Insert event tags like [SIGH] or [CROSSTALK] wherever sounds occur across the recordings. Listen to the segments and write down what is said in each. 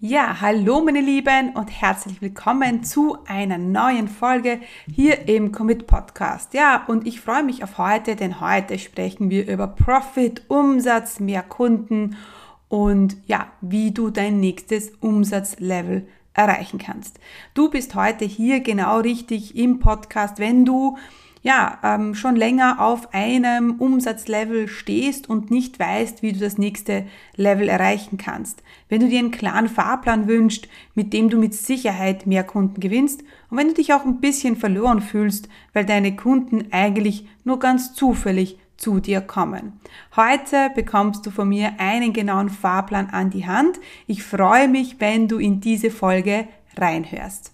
Ja, hallo meine Lieben und herzlich willkommen zu einer neuen Folge hier im Commit Podcast. Ja, und ich freue mich auf heute, denn heute sprechen wir über Profit, Umsatz, mehr Kunden und ja, wie du dein nächstes Umsatzlevel erreichen kannst. Du bist heute hier genau richtig im Podcast, wenn du ja, ähm, schon länger auf einem Umsatzlevel stehst und nicht weißt, wie du das nächste Level erreichen kannst. Wenn du dir einen klaren Fahrplan wünschst, mit dem du mit Sicherheit mehr Kunden gewinnst und wenn du dich auch ein bisschen verloren fühlst, weil deine Kunden eigentlich nur ganz zufällig zu dir kommen. Heute bekommst du von mir einen genauen Fahrplan an die Hand. Ich freue mich, wenn du in diese Folge reinhörst.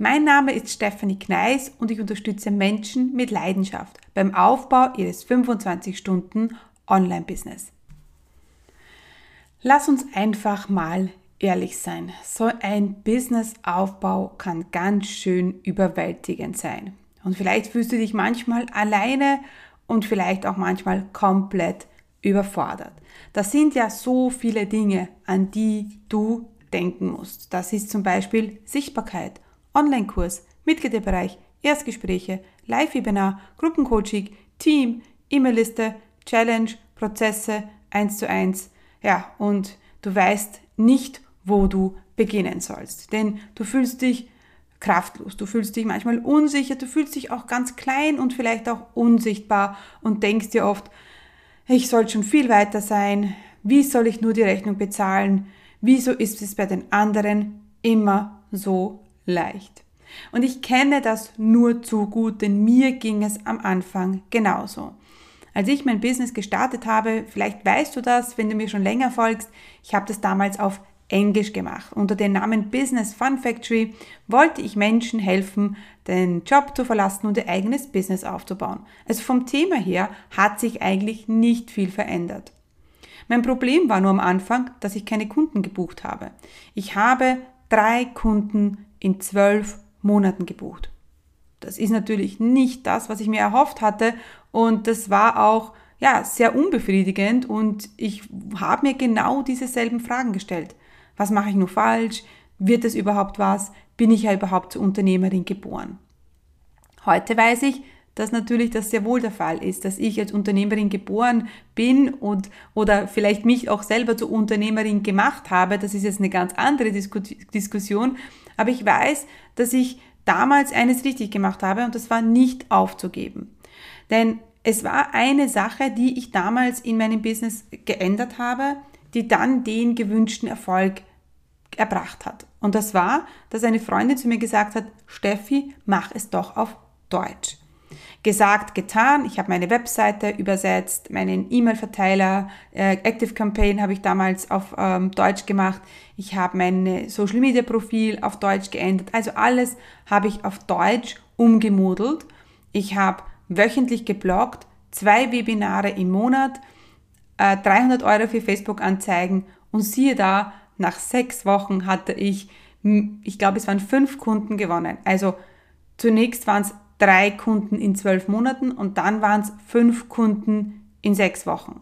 Mein Name ist Stephanie Kneis und ich unterstütze Menschen mit Leidenschaft beim Aufbau ihres 25 Stunden Online-Business. Lass uns einfach mal ehrlich sein. So ein Businessaufbau kann ganz schön überwältigend sein. Und vielleicht fühlst du dich manchmal alleine und vielleicht auch manchmal komplett überfordert. Das sind ja so viele Dinge, an die du denken musst. Das ist zum Beispiel Sichtbarkeit Online-Kurs, Mitgliederbereich, Erstgespräche, Live-Webinar, Gruppencoaching, Team, E-Mail-Liste, Challenge, Prozesse, 1 zu 1. Ja, und du weißt nicht, wo du beginnen sollst. Denn du fühlst dich kraftlos, du fühlst dich manchmal unsicher, du fühlst dich auch ganz klein und vielleicht auch unsichtbar und denkst dir oft, ich soll schon viel weiter sein, wie soll ich nur die Rechnung bezahlen, wieso ist es bei den anderen immer so leicht. Und ich kenne das nur zu gut, denn mir ging es am Anfang genauso. Als ich mein Business gestartet habe, vielleicht weißt du das, wenn du mir schon länger folgst, ich habe das damals auf Englisch gemacht. Unter dem Namen Business Fun Factory wollte ich Menschen helfen, den Job zu verlassen und ihr eigenes Business aufzubauen. Also vom Thema her hat sich eigentlich nicht viel verändert. Mein Problem war nur am Anfang, dass ich keine Kunden gebucht habe. Ich habe drei Kunden in zwölf Monaten gebucht. Das ist natürlich nicht das, was ich mir erhofft hatte und das war auch ja sehr unbefriedigend und ich habe mir genau dieselben Fragen gestellt. Was mache ich nur falsch? Wird es überhaupt was? Bin ich ja überhaupt zur Unternehmerin geboren? Heute weiß ich, dass natürlich das sehr wohl der Fall ist, dass ich als Unternehmerin geboren bin und oder vielleicht mich auch selber zur Unternehmerin gemacht habe. Das ist jetzt eine ganz andere Disku Diskussion. Aber ich weiß, dass ich damals eines richtig gemacht habe und das war nicht aufzugeben. Denn es war eine Sache, die ich damals in meinem Business geändert habe, die dann den gewünschten Erfolg erbracht hat. Und das war, dass eine Freundin zu mir gesagt hat, Steffi, mach es doch auf Deutsch. Gesagt, getan. Ich habe meine Webseite übersetzt, meinen E-Mail-Verteiler, äh, Active Campaign habe ich damals auf ähm, Deutsch gemacht. Ich habe mein Social Media Profil auf Deutsch geändert. Also alles habe ich auf Deutsch umgemodelt. Ich habe wöchentlich gebloggt, zwei Webinare im Monat, äh, 300 Euro für Facebook-Anzeigen und siehe da, nach sechs Wochen hatte ich, ich glaube, es waren fünf Kunden gewonnen. Also zunächst waren es drei Kunden in zwölf Monaten und dann waren es fünf Kunden in sechs Wochen.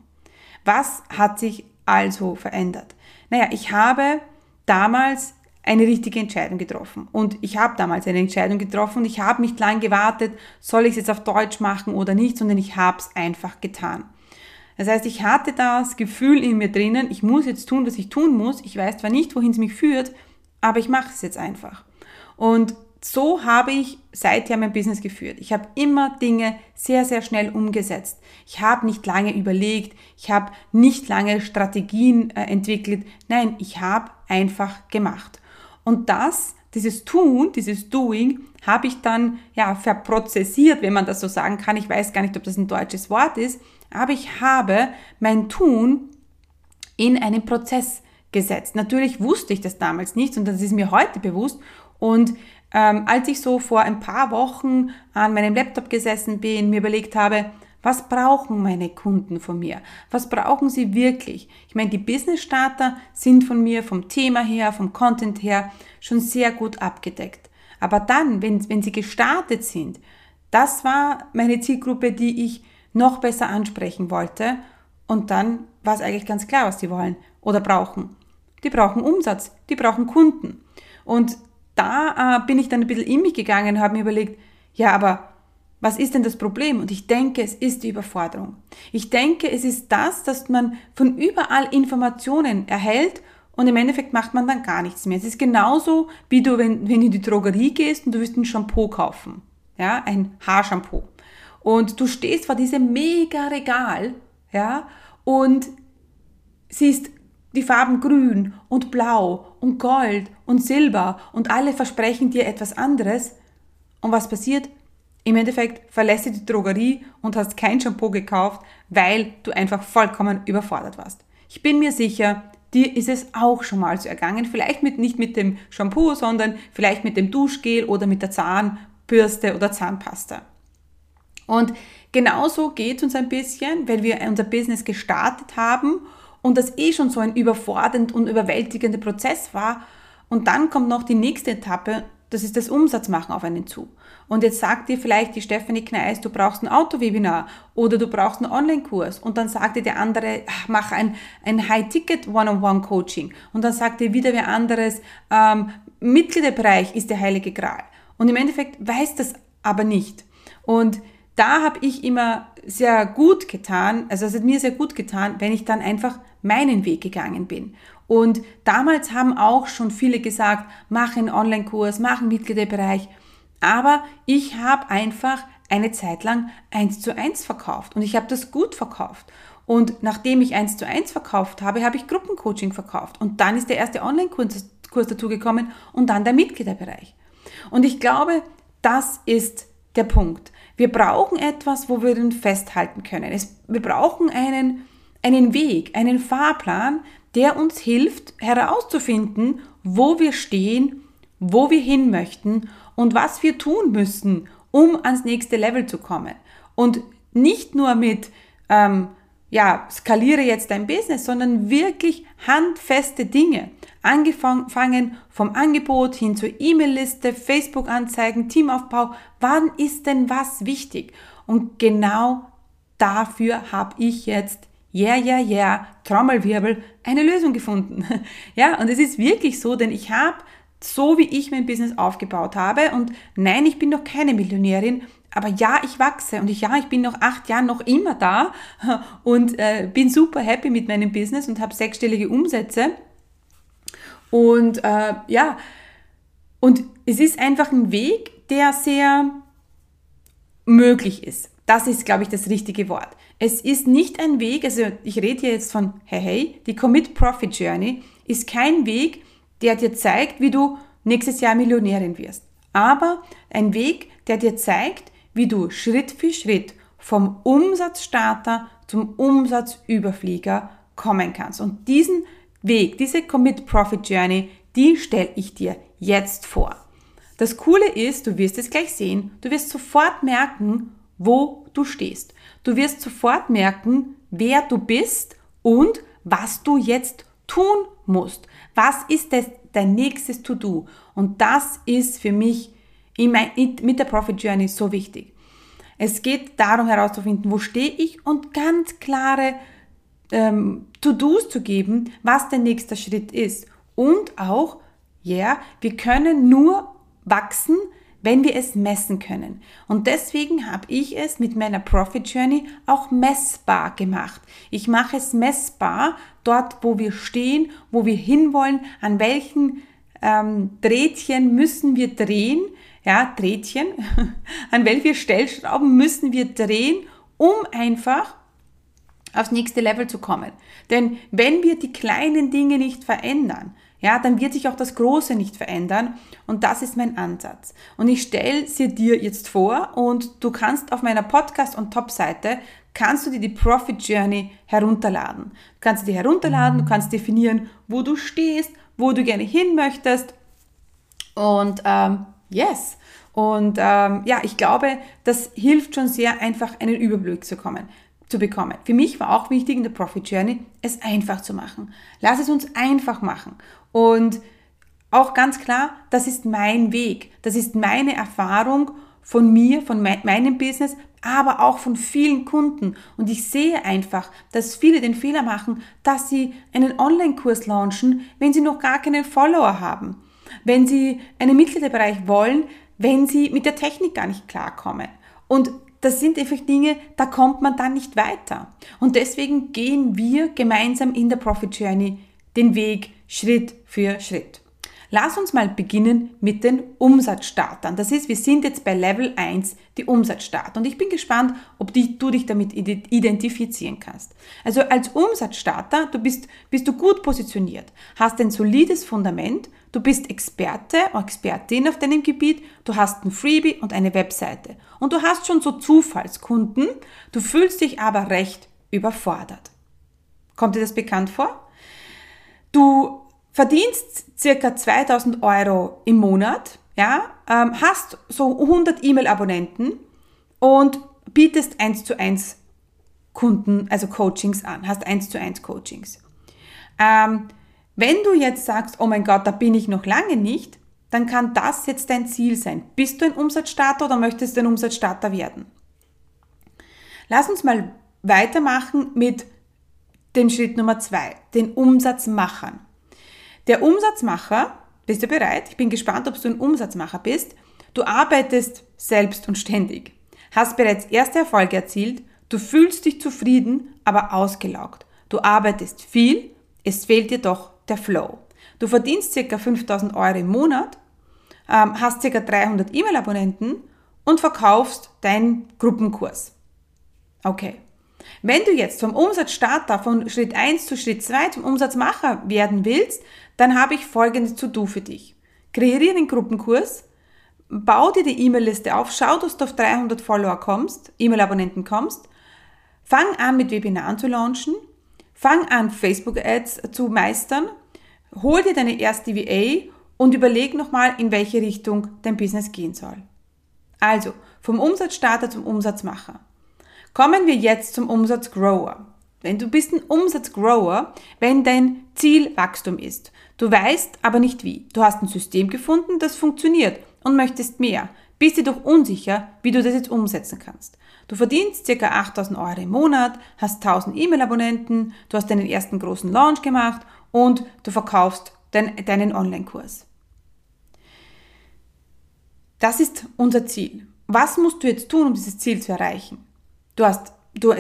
Was hat sich also verändert? Naja, ich habe damals eine richtige Entscheidung getroffen. Und ich habe damals eine Entscheidung getroffen und ich habe nicht lange gewartet, soll ich es jetzt auf Deutsch machen oder nicht, sondern ich habe es einfach getan. Das heißt, ich hatte das Gefühl in mir drinnen, ich muss jetzt tun, was ich tun muss. Ich weiß zwar nicht, wohin es mich führt, aber ich mache es jetzt einfach. Und so habe ich seither mein Business geführt. Ich habe immer Dinge sehr, sehr schnell umgesetzt. Ich habe nicht lange überlegt, ich habe nicht lange Strategien äh, entwickelt. Nein, ich habe einfach gemacht. Und das, dieses Tun, dieses Doing, habe ich dann ja verprozessiert, wenn man das so sagen kann. Ich weiß gar nicht, ob das ein deutsches Wort ist, aber ich habe mein Tun in einen Prozess gesetzt. Natürlich wusste ich das damals nicht und das ist mir heute bewusst. Und ähm, als ich so vor ein paar Wochen an meinem Laptop gesessen bin, mir überlegt habe, was brauchen meine Kunden von mir? Was brauchen sie wirklich? Ich meine, die Business Starter sind von mir vom Thema her, vom Content her schon sehr gut abgedeckt. Aber dann, wenn, wenn sie gestartet sind, das war meine Zielgruppe, die ich noch besser ansprechen wollte. Und dann war es eigentlich ganz klar, was sie wollen oder brauchen. Die brauchen Umsatz, die brauchen Kunden. Und da äh, bin ich dann ein bisschen in mich gegangen und habe mir überlegt, ja, aber was ist denn das Problem? Und ich denke, es ist die Überforderung. Ich denke, es ist das, dass man von überall Informationen erhält und im Endeffekt macht man dann gar nichts mehr. Es ist genauso, wie du, wenn, wenn du in die Drogerie gehst und du willst ein Shampoo kaufen. Ja, ein Haarshampoo. Und du stehst vor diesem mega Regal, ja, und siehst die Farben grün und blau und gold und silber und alle versprechen dir etwas anderes. Und was passiert? Im Endeffekt verlässt du die Drogerie und hast kein Shampoo gekauft, weil du einfach vollkommen überfordert warst. Ich bin mir sicher, dir ist es auch schon mal so ergangen. Vielleicht mit, nicht mit dem Shampoo, sondern vielleicht mit dem Duschgel oder mit der Zahnbürste oder Zahnpasta. Und genauso geht es uns ein bisschen, wenn wir unser Business gestartet haben und das eh schon so ein überfordernd und überwältigender Prozess war. Und dann kommt noch die nächste Etappe, das ist das Umsatzmachen auf einen zu. Und jetzt sagt dir vielleicht die Stephanie Kneis, du brauchst ein Autowebinar oder du brauchst einen Online-Kurs. Und dann sagt dir der andere, mach ein, ein High-Ticket One-on-One-Coaching. Und dann sagt dir wieder wer anderes, ähm, Mitgliederbereich ist der heilige Gral. Und im Endeffekt weiß das aber nicht. Und da habe ich immer sehr gut getan, also es hat mir sehr gut getan, wenn ich dann einfach meinen Weg gegangen bin. Und damals haben auch schon viele gesagt, mach einen Online-Kurs, mach einen Mitgliederbereich. Aber ich habe einfach eine Zeit lang eins zu eins verkauft und ich habe das gut verkauft. Und nachdem ich eins zu eins verkauft habe, habe ich Gruppencoaching verkauft. Und dann ist der erste Online-Kurs dazugekommen und dann der Mitgliederbereich. Und ich glaube, das ist der Punkt. Wir brauchen etwas, wo wir den festhalten können. Es, wir brauchen einen, einen Weg, einen Fahrplan, der uns hilft herauszufinden, wo wir stehen, wo wir hin möchten und was wir tun müssen, um ans nächste Level zu kommen. Und nicht nur mit, ähm, ja, skaliere jetzt dein Business, sondern wirklich handfeste Dinge. Angefangen vom Angebot hin zur E-Mail-Liste, Facebook-Anzeigen, Teamaufbau. Wann ist denn was wichtig? Und genau dafür habe ich jetzt, yeah, yeah, yeah, Trommelwirbel, eine Lösung gefunden. [LAUGHS] ja, und es ist wirklich so, denn ich habe so, wie ich mein Business aufgebaut habe, und nein, ich bin noch keine Millionärin, aber ja, ich wachse und ich, ja, ich bin noch acht Jahre noch immer da [LAUGHS] und äh, bin super happy mit meinem Business und habe sechsstellige Umsätze. Und äh, ja, und es ist einfach ein Weg, der sehr möglich ist. Das ist, glaube ich, das richtige Wort. Es ist nicht ein Weg, also ich rede hier jetzt von, hey, hey, die Commit Profit Journey ist kein Weg, der dir zeigt, wie du nächstes Jahr Millionärin wirst. Aber ein Weg, der dir zeigt, wie du Schritt für Schritt vom Umsatzstarter zum Umsatzüberflieger kommen kannst. Und diesen Weg, diese Commit Profit Journey, die stelle ich dir jetzt vor. Das Coole ist, du wirst es gleich sehen, du wirst sofort merken, wo du stehst. Du wirst sofort merken, wer du bist und was du jetzt tun musst. Was ist das, dein nächstes To-Do? Und das ist für mich mein, mit der Profit Journey so wichtig. Es geht darum herauszufinden, wo stehe ich und ganz klare ähm, To-Dos zu geben, was der nächste Schritt ist. Und auch, ja, yeah, wir können nur wachsen, wenn wir es messen können. Und deswegen habe ich es mit meiner Profit Journey auch messbar gemacht. Ich mache es messbar dort, wo wir stehen, wo wir hinwollen, an welchen ähm, Drehtchen müssen wir drehen, ja, Drehtchen, [LAUGHS] an welche Stellschrauben müssen wir drehen, um einfach aufs nächste Level zu kommen. Denn wenn wir die kleinen Dinge nicht verändern, ja, dann wird sich auch das Große nicht verändern. Und das ist mein Ansatz. Und ich stelle sie dir jetzt vor und du kannst auf meiner Podcast- und Top-Seite kannst du dir die Profit Journey herunterladen. Du kannst dir herunterladen, du kannst definieren, wo du stehst, wo du gerne hin möchtest. Und ähm, yes. Und ähm, ja, ich glaube, das hilft schon sehr, einfach einen Überblick zu kommen zu bekommen. Für mich war auch wichtig in der Profit Journey, es einfach zu machen. Lass es uns einfach machen. Und auch ganz klar, das ist mein Weg, das ist meine Erfahrung von mir, von meinem Business, aber auch von vielen Kunden. Und ich sehe einfach, dass viele den Fehler machen, dass sie einen Online-Kurs launchen, wenn sie noch gar keinen Follower haben. Wenn sie einen Mitgliederbereich wollen, wenn sie mit der Technik gar nicht klarkommen. Und das sind einfach Dinge, da kommt man dann nicht weiter. Und deswegen gehen wir gemeinsam in der Profit Journey den Weg Schritt für Schritt. Lass uns mal beginnen mit den Umsatzstartern. Das ist, wir sind jetzt bei Level 1, die Umsatzstarter. Und ich bin gespannt, ob die, du dich damit identifizieren kannst. Also als Umsatzstarter, du bist, bist du gut positioniert, hast ein solides Fundament, du bist Experte oder Expertin auf deinem Gebiet, du hast ein Freebie und eine Webseite. Und du hast schon so Zufallskunden, du fühlst dich aber recht überfordert. Kommt dir das bekannt vor? Du verdienst circa 2000 Euro im Monat, ja, ähm, hast so 100 E-Mail-Abonnenten und bietest 1 zu 1 Kunden, also Coachings an, hast 1 zu 1 Coachings. Ähm, wenn du jetzt sagst, oh mein Gott, da bin ich noch lange nicht, dann kann das jetzt dein Ziel sein. Bist du ein Umsatzstarter oder möchtest du ein Umsatzstarter werden? Lass uns mal weitermachen mit dem Schritt Nummer zwei, den Umsatzmachern. Der Umsatzmacher, bist du bereit? Ich bin gespannt, ob du ein Umsatzmacher bist. Du arbeitest selbst und ständig, hast bereits erste Erfolge erzielt, du fühlst dich zufrieden, aber ausgelaugt. Du arbeitest viel, es fehlt dir doch der Flow. Du verdienst ca. 5000 Euro im Monat, ähm, hast ca. 300 E-Mail-Abonnenten und verkaufst deinen Gruppenkurs. Okay. Wenn du jetzt vom Umsatzstarter von Schritt 1 zu Schritt 2 zum Umsatzmacher werden willst, dann habe ich folgendes To-Do für dich. Kreiere einen Gruppenkurs, bau dir die E-Mail-Liste auf, schau, dass du auf 300 Follower kommst, E-Mail-Abonnenten kommst, fang an mit Webinaren zu launchen, fang an Facebook-Ads zu meistern, hol dir deine erste VA und überleg nochmal, in welche Richtung dein Business gehen soll. Also, vom Umsatzstarter zum Umsatzmacher. Kommen wir jetzt zum Umsatzgrower. Wenn du bist ein Umsatzgrower, wenn dein Ziel Wachstum ist, du weißt aber nicht wie. Du hast ein System gefunden, das funktioniert und möchtest mehr. Bist dir doch unsicher, wie du das jetzt umsetzen kannst. Du verdienst ca. 8000 Euro im Monat, hast 1000 E-Mail-Abonnenten, du hast deinen ersten großen Launch gemacht und du verkaufst dein, deinen Online-Kurs. Das ist unser Ziel. Was musst du jetzt tun, um dieses Ziel zu erreichen? Du hast, du,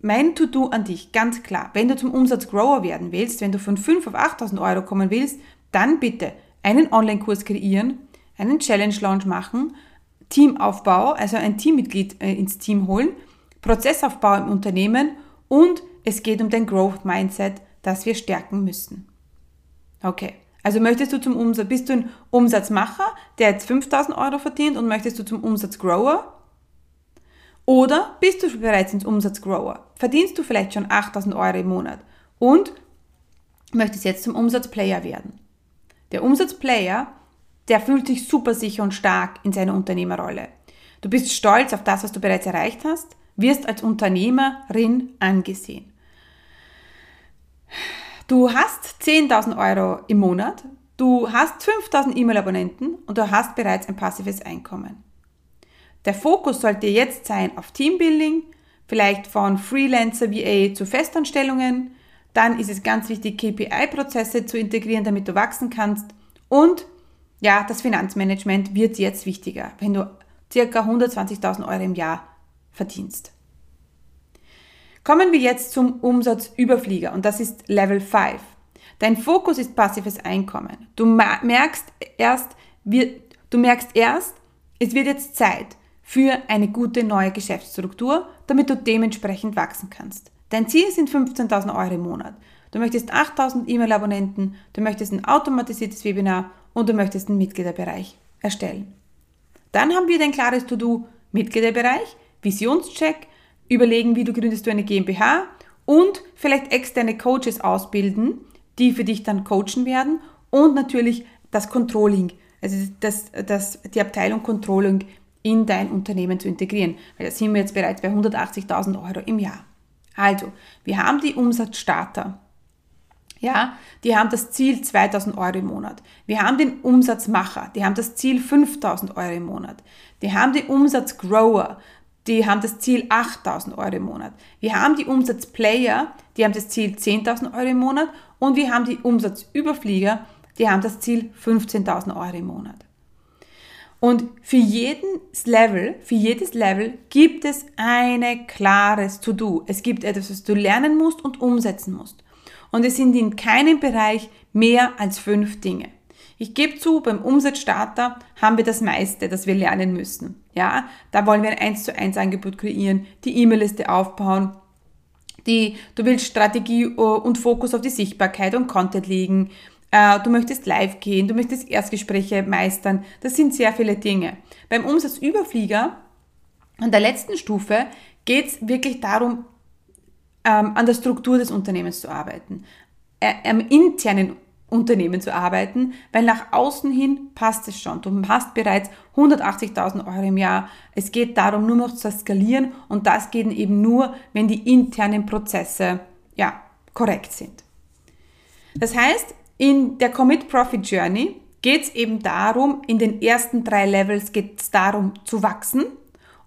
mein To-Do an dich, ganz klar, wenn du zum Umsatzgrower werden willst, wenn du von 5 auf 8000 Euro kommen willst, dann bitte einen Online-Kurs kreieren, einen Challenge-Launch machen, Teamaufbau, also ein Teammitglied äh, ins Team holen, Prozessaufbau im Unternehmen und es geht um dein Growth Mindset, das wir stärken müssen. Okay. Also möchtest du zum Umsatz, bist du ein Umsatzmacher, der jetzt 5000 Euro verdient und möchtest du zum Umsatzgrower? Oder bist du bereits ins Umsatzgrower? Verdienst du vielleicht schon 8000 Euro im Monat und möchtest jetzt zum Umsatzplayer werden? Der Umsatzplayer, der fühlt sich super sicher und stark in seiner Unternehmerrolle. Du bist stolz auf das, was du bereits erreicht hast, wirst als Unternehmerin angesehen. Du hast 10.000 Euro im Monat, du hast 5.000 E-Mail-Abonnenten und du hast bereits ein passives Einkommen. Der Fokus sollte jetzt sein auf Teambuilding, vielleicht von Freelancer VA zu Festanstellungen. Dann ist es ganz wichtig, KPI-Prozesse zu integrieren, damit du wachsen kannst. Und ja, das Finanzmanagement wird jetzt wichtiger, wenn du circa 120.000 Euro im Jahr verdienst. Kommen wir jetzt zum Umsatzüberflieger und das ist Level 5. Dein Fokus ist passives Einkommen. Du merkst erst, du merkst erst, es wird jetzt Zeit, für eine gute neue Geschäftsstruktur, damit du dementsprechend wachsen kannst. Dein Ziel sind 15.000 Euro im Monat. Du möchtest 8.000 E-Mail-Abonnenten, du möchtest ein automatisiertes Webinar und du möchtest einen Mitgliederbereich erstellen. Dann haben wir dein klares To-Do Mitgliederbereich, Visionscheck, überlegen, wie du gründest du eine GmbH und vielleicht externe Coaches ausbilden, die für dich dann coachen werden und natürlich das Controlling, also das, das, die Abteilung Controlling in dein Unternehmen zu integrieren. Weil da sind wir jetzt bereits bei 180.000 Euro im Jahr. Also, wir haben die Umsatzstarter. Ja, die haben das Ziel 2000 Euro im Monat. Wir haben den Umsatzmacher, die haben das Ziel 5000 Euro im Monat. Die haben den Umsatzgrower, die haben das Ziel 8000 Euro im Monat. Wir haben die Umsatzplayer, die haben das Ziel 10.000 Euro im Monat. Und wir haben die Umsatzüberflieger, die haben das Ziel 15.000 Euro im Monat. Und für jedes Level, für jedes Level gibt es ein klares To-Do. Es gibt etwas, was du lernen musst und umsetzen musst. Und es sind in keinem Bereich mehr als fünf Dinge. Ich gebe zu, beim Umsatzstarter haben wir das meiste, das wir lernen müssen. Ja, da wollen wir ein 1 zu 1 Angebot kreieren, die E-Mail-Liste aufbauen, die, du willst Strategie äh, und Fokus auf die Sichtbarkeit und Content legen, du möchtest live gehen, du möchtest Erstgespräche meistern. Das sind sehr viele Dinge. Beim Umsatzüberflieger, an der letzten Stufe, geht es wirklich darum, ähm, an der Struktur des Unternehmens zu arbeiten, äh, am internen Unternehmen zu arbeiten, weil nach außen hin passt es schon. Du hast bereits 180.000 Euro im Jahr. Es geht darum, nur noch zu skalieren und das geht eben nur, wenn die internen Prozesse ja, korrekt sind. Das heißt, in der Commit Profit Journey geht es eben darum, in den ersten drei Levels geht es darum zu wachsen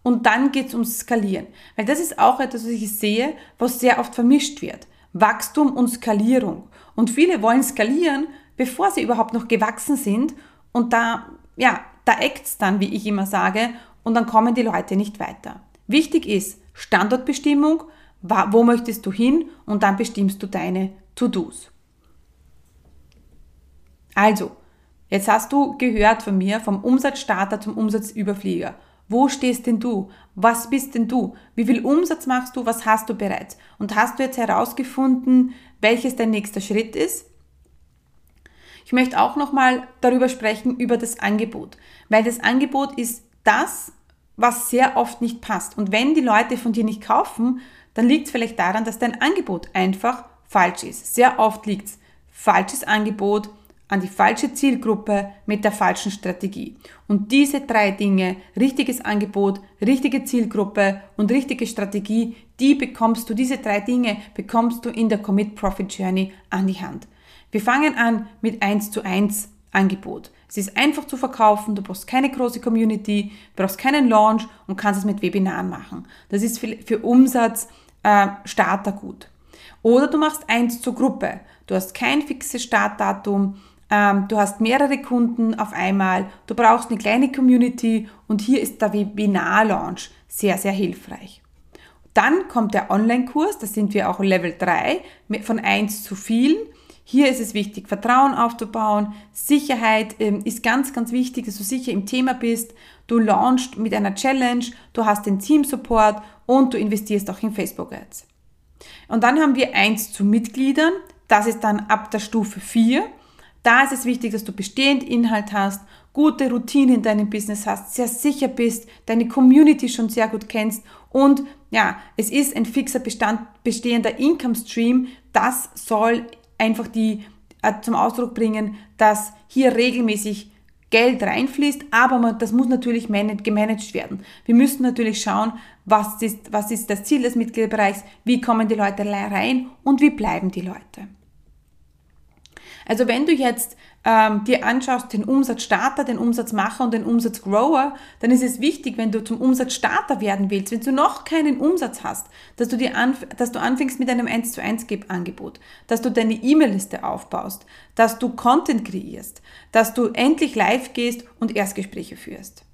und dann geht es ums Skalieren. Weil das ist auch etwas, was ich sehe, was sehr oft vermischt wird. Wachstum und Skalierung. Und viele wollen skalieren, bevor sie überhaupt noch gewachsen sind. Und da, ja, da eckt's dann, wie ich immer sage, und dann kommen die Leute nicht weiter. Wichtig ist Standortbestimmung, wo möchtest du hin und dann bestimmst du deine To-Dos. Also, jetzt hast du gehört von mir vom Umsatzstarter zum Umsatzüberflieger. Wo stehst denn du? Was bist denn du? Wie viel Umsatz machst du? Was hast du bereits? Und hast du jetzt herausgefunden, welches dein nächster Schritt ist? Ich möchte auch nochmal darüber sprechen, über das Angebot. Weil das Angebot ist das, was sehr oft nicht passt. Und wenn die Leute von dir nicht kaufen, dann liegt es vielleicht daran, dass dein Angebot einfach falsch ist. Sehr oft liegt es falsches Angebot, an die falsche Zielgruppe mit der falschen Strategie. Und diese drei Dinge, richtiges Angebot, richtige Zielgruppe und richtige Strategie, die bekommst du, diese drei Dinge bekommst du in der Commit Profit Journey an die Hand. Wir fangen an mit 1 zu 1 Angebot. Es ist einfach zu verkaufen, du brauchst keine große Community, brauchst keinen Launch und kannst es mit Webinaren machen. Das ist für, Umsatz äh, Starter gut. Oder du machst eins zur Gruppe. Du hast kein fixes Startdatum, du hast mehrere Kunden auf einmal, du brauchst eine kleine Community und hier ist der Webinar-Launch sehr, sehr hilfreich. Dann kommt der Online-Kurs, da sind wir auch Level 3, von 1 zu vielen. Hier ist es wichtig, Vertrauen aufzubauen. Sicherheit ähm, ist ganz, ganz wichtig, dass du sicher im Thema bist. Du launchst mit einer Challenge, du hast den Team-Support und du investierst auch in Facebook-Ads. Und dann haben wir 1 zu Mitgliedern. Das ist dann ab der Stufe 4. Da ist es wichtig, dass du bestehend Inhalt hast, gute Routine in deinem Business hast, sehr sicher bist, deine Community schon sehr gut kennst und ja, es ist ein fixer Bestand, bestehender Income Stream. Das soll einfach die äh, zum Ausdruck bringen, dass hier regelmäßig Geld reinfließt, aber man, das muss natürlich gemanagt werden. Wir müssen natürlich schauen, was ist, was ist das Ziel des Mitgliederbereichs, wie kommen die Leute rein und wie bleiben die Leute. Also wenn du jetzt ähm, dir anschaust den Umsatzstarter, den Umsatzmacher und den Umsatzgrower, dann ist es wichtig, wenn du zum Umsatzstarter werden willst, wenn du noch keinen Umsatz hast, dass du, dir dass du anfängst mit einem 1 zu 1 Angebot, dass du deine E-Mail-Liste aufbaust, dass du Content kreierst, dass du endlich live gehst und Erstgespräche führst.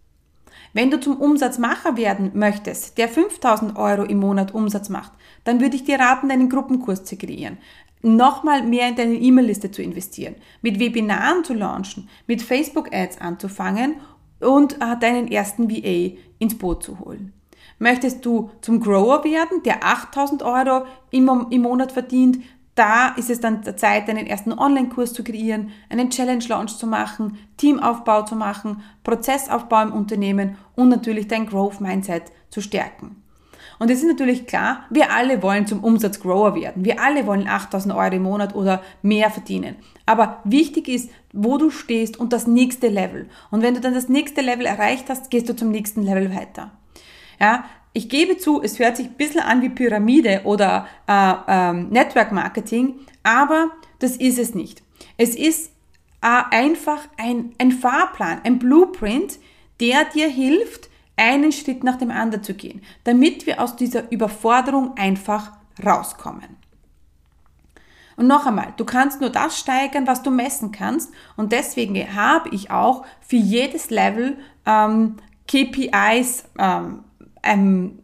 Wenn du zum Umsatzmacher werden möchtest, der 5000 Euro im Monat Umsatz macht, dann würde ich dir raten, deinen Gruppenkurs zu kreieren nochmal mehr in deine E-Mail-Liste zu investieren, mit Webinaren zu launchen, mit Facebook-Ads anzufangen und äh, deinen ersten VA ins Boot zu holen. Möchtest du zum Grower werden, der 8000 Euro im, im Monat verdient, da ist es dann der Zeit, deinen ersten Online-Kurs zu kreieren, einen Challenge-Launch zu machen, Teamaufbau zu machen, Prozessaufbau im Unternehmen und natürlich dein Growth-Mindset zu stärken. Und es ist natürlich klar, wir alle wollen zum Umsatzgrower werden. Wir alle wollen 8000 Euro im Monat oder mehr verdienen. Aber wichtig ist, wo du stehst und das nächste Level. Und wenn du dann das nächste Level erreicht hast, gehst du zum nächsten Level weiter. Ja, ich gebe zu, es hört sich ein bisschen an wie Pyramide oder äh, ähm, Network Marketing, aber das ist es nicht. Es ist äh, einfach ein, ein Fahrplan, ein Blueprint, der dir hilft, einen Schritt nach dem anderen zu gehen, damit wir aus dieser Überforderung einfach rauskommen. Und noch einmal, du kannst nur das steigern, was du messen kannst. Und deswegen habe ich auch für jedes Level ähm, KPIs ähm, ähm,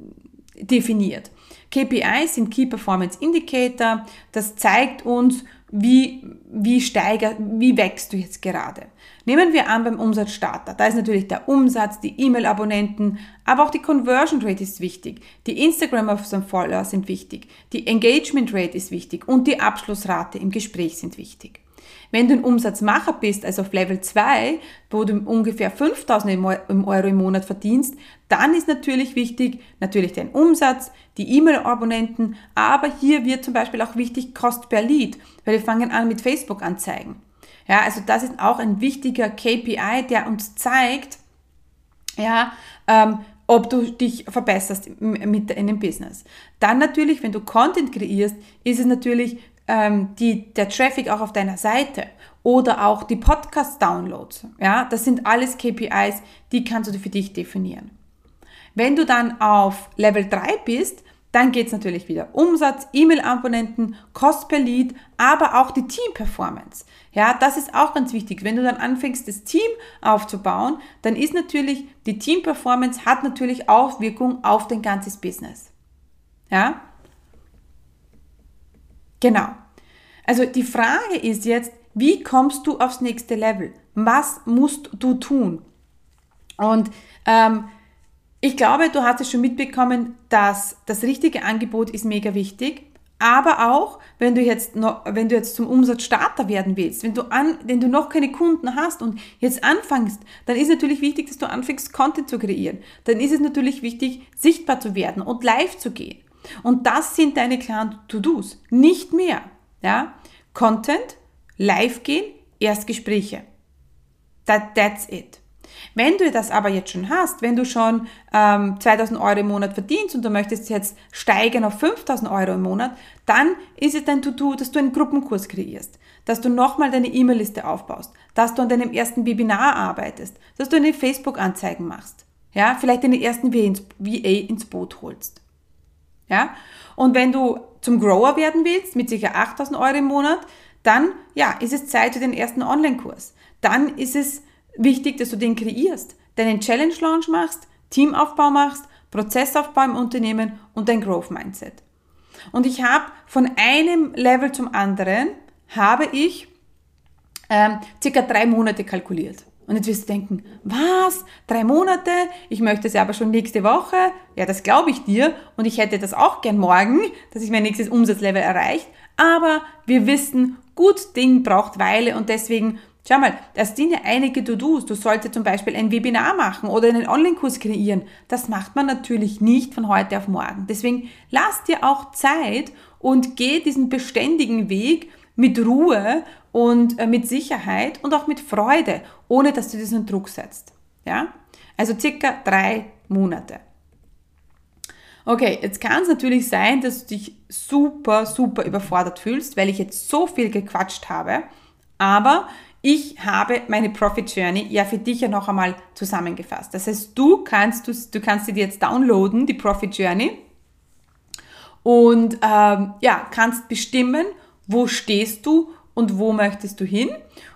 definiert. KPIs sind Key Performance Indicator. Das zeigt uns, wie, wie steiger, wie wächst du jetzt gerade. Nehmen wir an beim Umsatzstarter. Da ist natürlich der Umsatz, die E-Mail-Abonnenten, aber auch die Conversion Rate ist wichtig. Die Instagram of some Follower sind wichtig. Die Engagement Rate ist wichtig und die Abschlussrate im Gespräch sind wichtig. Wenn du ein Umsatzmacher bist, also auf Level 2, wo du ungefähr 5000 Euro im Monat verdienst, dann ist natürlich wichtig, natürlich dein Umsatz, die E-Mail-Abonnenten, aber hier wird zum Beispiel auch wichtig Cost per Lead, weil wir fangen an mit Facebook-Anzeigen. Ja, also das ist auch ein wichtiger KPI, der uns zeigt, ja, ähm, ob du dich verbesserst mit in dem Business. Dann natürlich, wenn du Content kreierst, ist es natürlich ähm, die, der Traffic auch auf deiner Seite oder auch die Podcast-Downloads. Ja, das sind alles KPIs, die kannst du für dich definieren. Wenn du dann auf Level 3 bist, dann geht es natürlich wieder Umsatz, E-Mail-Abonnenten, Cost per Lead, aber auch die Team-Performance. Ja, das ist auch ganz wichtig. Wenn du dann anfängst, das Team aufzubauen, dann ist natürlich die Team-Performance hat natürlich Auswirkungen auf dein ganzes Business. Ja, Genau. Also die Frage ist jetzt, wie kommst du aufs nächste Level? Was musst du tun? Und ähm, ich glaube, du hast es schon mitbekommen, dass das richtige Angebot ist mega wichtig. Aber auch, wenn du jetzt noch, wenn du jetzt zum Umsatzstarter werden willst, wenn du an, wenn du noch keine Kunden hast und jetzt anfängst, dann ist natürlich wichtig, dass du anfängst, Content zu kreieren. Dann ist es natürlich wichtig, sichtbar zu werden und live zu gehen. Und das sind deine klaren To-Dos, nicht mehr. Ja? Content, live gehen, Erstgespräche. That, that's it. Wenn du das aber jetzt schon hast, wenn du schon ähm, 2000 Euro im Monat verdienst und du möchtest jetzt steigern auf 5000 Euro im Monat, dann ist es dein To-Do, dass du einen Gruppenkurs kreierst, dass du nochmal deine E-Mail-Liste aufbaust, dass du an deinem ersten Webinar arbeitest, dass du eine Facebook-Anzeigen machst, ja, vielleicht deine ersten VA ins Boot holst. Ja? Und wenn du zum Grower werden willst, mit sicher 8000 Euro im Monat, dann ja, ist es Zeit für den ersten Online-Kurs. Dann ist es wichtig, dass du den kreierst, deinen Challenge-Launch machst, Teamaufbau machst, Prozessaufbau im Unternehmen und dein Growth-Mindset. Und ich habe von einem Level zum anderen, habe ich ähm, circa drei Monate kalkuliert. Und jetzt wirst du denken, was? Drei Monate? Ich möchte es aber schon nächste Woche. Ja, das glaube ich dir. Und ich hätte das auch gern morgen, dass ich mein nächstes Umsatzlevel erreicht. Aber wir wissen, gut Ding braucht Weile und deswegen, schau mal, das sind ja einige To-Dos. Du solltest zum Beispiel ein Webinar machen oder einen Online-Kurs kreieren. Das macht man natürlich nicht von heute auf morgen. Deswegen lass dir auch Zeit und geh diesen beständigen Weg mit Ruhe und äh, mit Sicherheit und auch mit Freude, ohne dass du diesen Druck setzt. Ja? Also circa drei Monate. Okay, jetzt kann es natürlich sein, dass du dich super, super überfordert fühlst, weil ich jetzt so viel gequatscht habe. Aber ich habe meine Profit Journey ja für dich ja noch einmal zusammengefasst. Das heißt, du kannst, du, du kannst sie dir jetzt downloaden, die Profit Journey, und ähm, ja, kannst bestimmen, wo stehst du und wo möchtest du hin.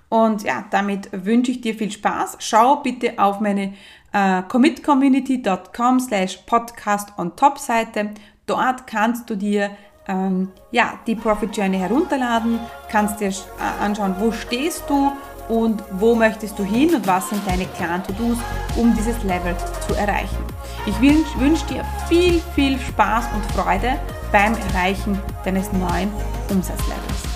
Und ja, damit wünsche ich dir viel Spaß. Schau bitte auf meine äh, commitcommunity.com slash podcast on top Seite. Dort kannst du dir ähm, ja, die Profit Journey herunterladen, kannst dir äh, anschauen, wo stehst du und wo möchtest du hin und was sind deine klaren To-Dos, um dieses Level zu erreichen. Ich wünsche wünsch dir viel, viel Spaß und Freude beim Erreichen deines neuen Umsatzlevels.